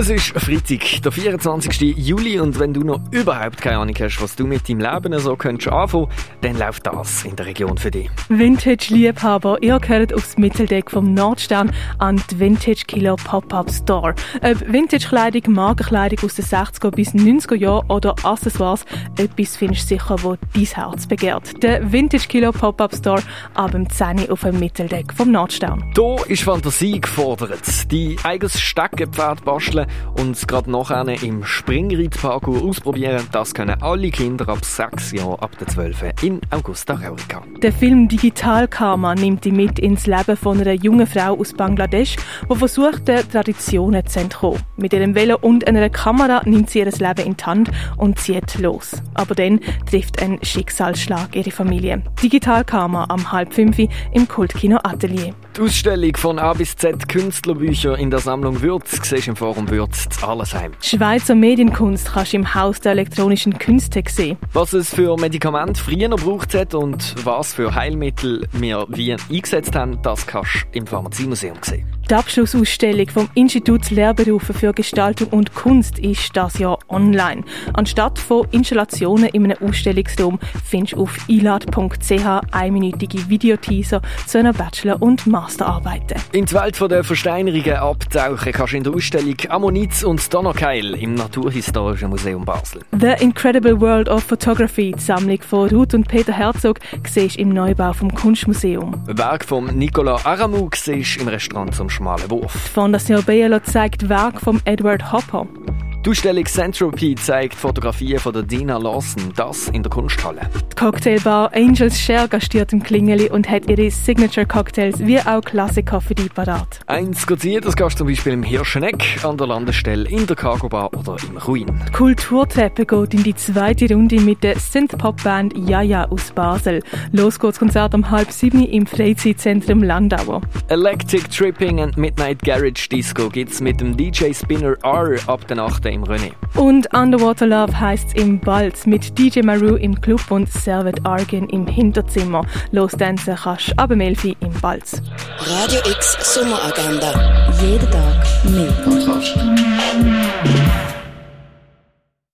Es ist Freitag, der 24. Juli und wenn du noch überhaupt keine Ahnung hast, was du mit deinem Leben so könntest anfangen, dann läuft das in der Region für dich. Vintage-Liebhaber, ihr gehört aufs Mitteldeck vom Nordstern an die Vintage Killer Pop-Up Store. Ob Vintage-Kleidung, Markenkleidung aus den 60er bis 90er Jahren oder Accessoires, etwas findest du sicher, wo dein Herz begehrt. Der Vintage Killer Pop-Up Store ab dem 10 auf dem Mitteldeck vom Nordstern. Hier ist Fantasie gefordert. Die eigenes Steckenpferd basteln und gerade nachher im Springreitparcours ausprobieren, das können alle Kinder ab 6 Jahren ab der 12 in Augusta Raurica. Der Film Digital Karma nimmt die mit ins Leben von einer jungen Frau aus Bangladesch, die versucht, Traditionen zu entkommen. Mit ihrem Velo und einer Kamera nimmt sie ihr Leben in die Hand und zieht los. Aber dann trifft ein Schicksalsschlag ihre Familie. Digital Karma am halb fünf im Kultkino Atelier. Die Ausstellung von A bis Z Künstlerbücher in der Sammlung Würz siehst im Forum Würz zu Allesheim. Schweizer Medienkunst kannst du im Haus der elektronischen Künste sehen. Was es für Medikamente früher gebraucht hat und was für Heilmittel wir wie eingesetzt haben, das kannst du im Pharmaziemuseum sehen. Die Abschlussausstellung vom Institut Lehrberufe für Gestaltung und Kunst ist das Jahr online. Anstatt von Installationen in einem Ausstellungsraum findest du auf ilad.ch einminütige Videoteaser zu einer Bachelor- und Masterarbeiten. In die Welt der Versteinerungen abtauchen kannst du in der Ausstellung Ammonit und Donnerkeil im Naturhistorischen Museum Basel. The Incredible World of Photography, die Sammlung von Ruth und Peter Herzog, siehst du im Neubau vom Kunstmuseum. Werk von Nicolas Aramou siehst im Restaurant zum Schmalen Wurf. Die Fondation Bielo zeigt Werk von Edward Hopper. Die Ausstellung Centropy zeigt Fotografien von der Dina Lawson, das in der Kunsthalle. Die Cocktailbar Angels Share gastiert im Klingeli und hat ihre Signature-Cocktails wie auch Klassiker für die parat. Eins ziehen, das kannst du zum Beispiel im Hirscheneck, an der Landestelle, in der Cargo Bar oder im Ruin. Die Kulturtreppe geht in die zweite Runde mit der Synth-Pop-Band Jaja aus Basel. Los geht's Konzert um halb sieben im Freizeitzentrum Landauer. Electric Tripping and Midnight Garage Disco gibt's mit dem DJ Spinner R ab der Nacht im René. Und Underwater Love heisst im Balz mit DJ Maru im Club und Servet Argen im Hinterzimmer. Los tanzen kannst ab dem Elfi im Balz. Radio X Sommeragenda. Jeden Tag mehr. Kontrast.